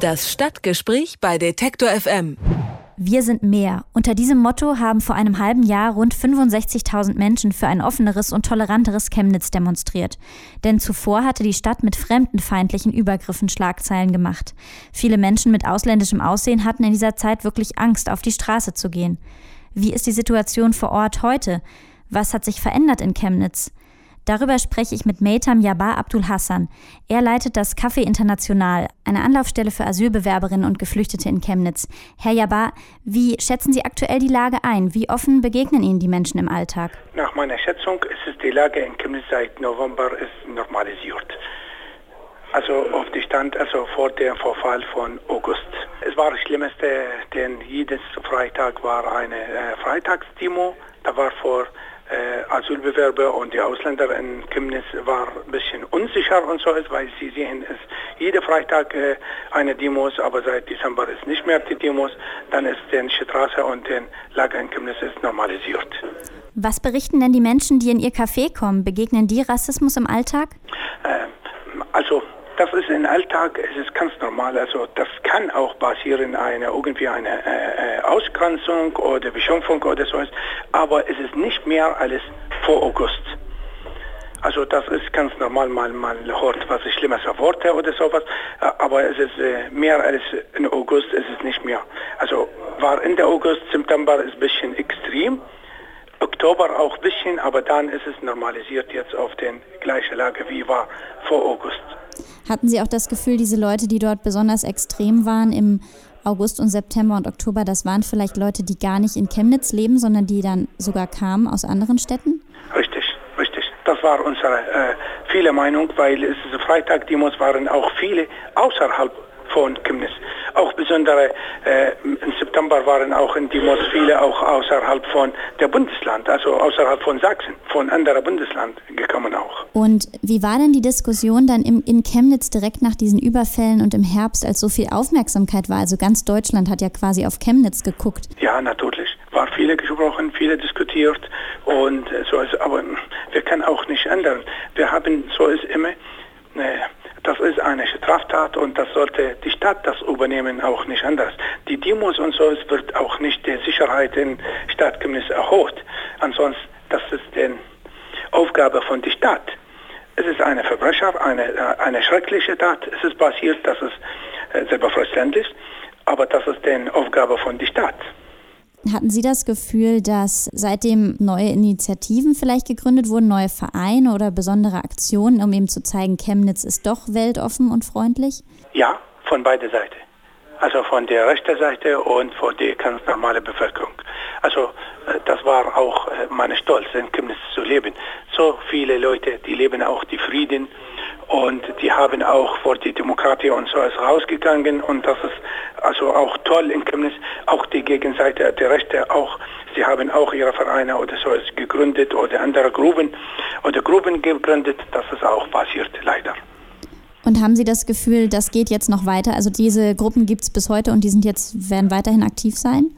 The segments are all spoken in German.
Das Stadtgespräch bei Detektor FM. Wir sind mehr. Unter diesem Motto haben vor einem halben Jahr rund 65.000 Menschen für ein offeneres und toleranteres Chemnitz demonstriert. Denn zuvor hatte die Stadt mit fremdenfeindlichen Übergriffen Schlagzeilen gemacht. Viele Menschen mit ausländischem Aussehen hatten in dieser Zeit wirklich Angst, auf die Straße zu gehen. Wie ist die Situation vor Ort heute? Was hat sich verändert in Chemnitz? Darüber spreche ich mit Meitam Yabar Abdul Hassan. Er leitet das Café International, eine Anlaufstelle für Asylbewerberinnen und Geflüchtete in Chemnitz. Herr Yabar, wie schätzen Sie aktuell die Lage ein? Wie offen begegnen Ihnen die Menschen im Alltag? Nach meiner Schätzung ist die Lage in Chemnitz seit November ist normalisiert. Also auf die Stand, also vor dem Vorfall von August. Es war das Schlimmste, denn jedes Freitag war eine äh, Freitagsdemo. Da war vor Asylbewerber und die Ausländer in Chemnitz war ein bisschen unsicher und so ist, weil sie sehen, es jede Freitag äh, eine Demos, aber seit Dezember ist nicht mehr die Demos. Dann ist die Straße und die Lage in Chemnitz ist normalisiert. Was berichten denn die Menschen, die in ihr Café kommen? Begegnen die Rassismus im Alltag? Äh, also das ist im Alltag, es ist ganz normal. Also das kann auch passieren, eine irgendwie eine äh, äh Ausgrenzung oder Beschimpfung oder so ist, aber es ist nicht mehr als vor August. Also das ist ganz normal, mal mal hört was schlimmes Worte oder sowas, aber es ist äh, mehr als in August ist es nicht mehr. Also war Ende August, September ist ein bisschen extrem, Oktober auch ein bisschen, aber dann ist es normalisiert jetzt auf den gleichen Lage wie war vor August. Hatten Sie auch das Gefühl, diese Leute, die dort besonders extrem waren im August und September und Oktober, das waren vielleicht Leute, die gar nicht in Chemnitz leben, sondern die dann sogar kamen aus anderen Städten? Richtig, richtig. Das war unsere äh, viele Meinung, weil es Freitag-Demos waren auch viele außerhalb von Chemnitz. Auch besondere äh, im September waren auch in Demos viele auch außerhalb von der Bundesland, also außerhalb von Sachsen, von anderer Bundesland gekommen auch. Und wie war denn die Diskussion dann im, in Chemnitz direkt nach diesen Überfällen und im Herbst, als so viel Aufmerksamkeit war? Also ganz Deutschland hat ja quasi auf Chemnitz geguckt. Ja, natürlich. War viele gesprochen, viele diskutiert und so ist, aber wir können auch nicht ändern. Wir haben, so ist immer, äh, ist eine Straftat und das sollte die Stadt das übernehmen, auch nicht anders. Die Demos und so, es wird auch nicht die Sicherheit in Stadt Chemnitz erhöht. Ansonsten, das ist die Aufgabe von der Stadt. Es ist eine Verbrecher, eine, äh, eine schreckliche Tat. Es ist passiert, das ist äh, selbstverständlich, aber das ist die Aufgabe von der Stadt. Hatten Sie das Gefühl, dass seitdem neue Initiativen vielleicht gegründet wurden, neue Vereine oder besondere Aktionen, um eben zu zeigen, Chemnitz ist doch weltoffen und freundlich? Ja, von beider Seite. Also von der rechten Seite und von der ganz normalen Bevölkerung. Also äh, das war auch äh, mein Stolz, in Chemnitz zu leben. So viele Leute, die leben auch die Frieden und die haben auch vor die Demokratie und so ist rausgegangen und das ist also auch toll in Chemnitz, auch die Gegenseite der Rechte auch, sie haben auch ihre Vereine oder so ist gegründet oder andere Gruppen oder Gruppen gegründet, das ist auch passiert leider. Und haben Sie das Gefühl, das geht jetzt noch weiter? Also diese Gruppen gibt es bis heute und die sind jetzt, werden weiterhin aktiv sein?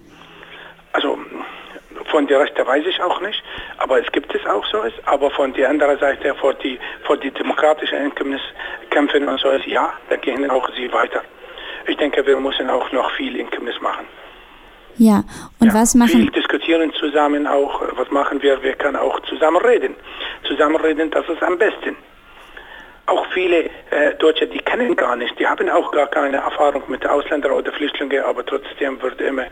Von der Rechte weiß ich auch nicht, aber es gibt es auch so ist. Aber von der anderen Seite, vor die, vor die demokratischen Einkommenskämpfen und so ist, ja, da gehen auch sie weiter. Ich denke, wir müssen auch noch viel in Chemnitz machen. Ja, und ja, was machen... Viel diskutieren zusammen auch, was machen wir, wir können auch zusammen reden. Zusammen reden, das ist am besten. Auch viele äh, Deutsche, die kennen gar nicht, die haben auch gar keine Erfahrung mit Ausländern oder Flüchtlingen, aber trotzdem wird immer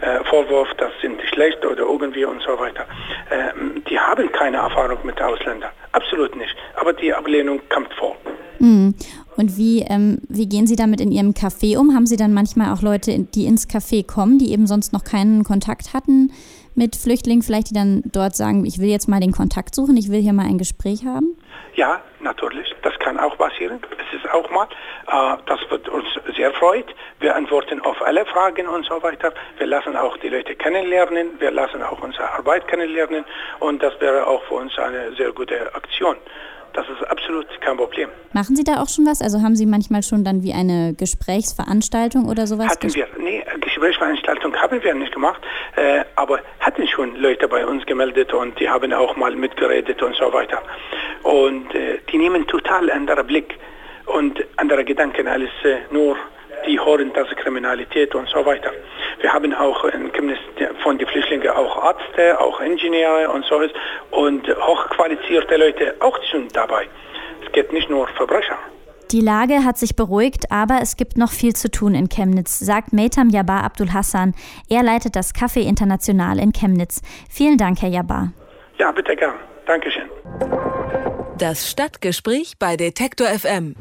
äh, Vorwurf, das sind schlecht oder irgendwie und so weiter. Äh, die haben keine Erfahrung mit Ausländern, absolut nicht. Aber die Ablehnung kommt vor. Mhm. Und wie, ähm, wie gehen Sie damit in Ihrem Café um? Haben Sie dann manchmal auch Leute, die ins Café kommen, die eben sonst noch keinen Kontakt hatten mit Flüchtlingen, vielleicht die dann dort sagen, ich will jetzt mal den Kontakt suchen, ich will hier mal ein Gespräch haben? Ja, natürlich. Das kann auch passieren. Es ist auch mal. Äh, das wird uns sehr freut. Wir antworten auf alle Fragen und so weiter. Wir lassen auch die Leute kennenlernen. Wir lassen auch unsere Arbeit kennenlernen. Und das wäre auch für uns eine sehr gute Aktion. Das ist absolut kein Problem. Machen Sie da auch schon was? Also haben Sie manchmal schon dann wie eine Gesprächsveranstaltung oder sowas? Hatten wir, nee, Gesprächsveranstaltung haben wir nicht gemacht, äh, aber hatten schon Leute bei uns gemeldet und die haben auch mal mitgeredet und so weiter. Und äh, die nehmen total anderen Blick und andere Gedanken als äh, nur die horrende Kriminalität und so weiter. Wir haben auch in Chemnitz von den Flüchtlingen auch Ärzte, auch Ingenieure und so und hochqualifizierte Leute auch sind dabei. Es geht nicht nur Verbrecher. Die Lage hat sich beruhigt, aber es gibt noch viel zu tun in Chemnitz, sagt Metam Jabbar Abdul Hassan. Er leitet das Café International in Chemnitz. Vielen Dank, Herr Jabbar. Ja, bitte gern. Dankeschön. Das Stadtgespräch bei Detektor FM.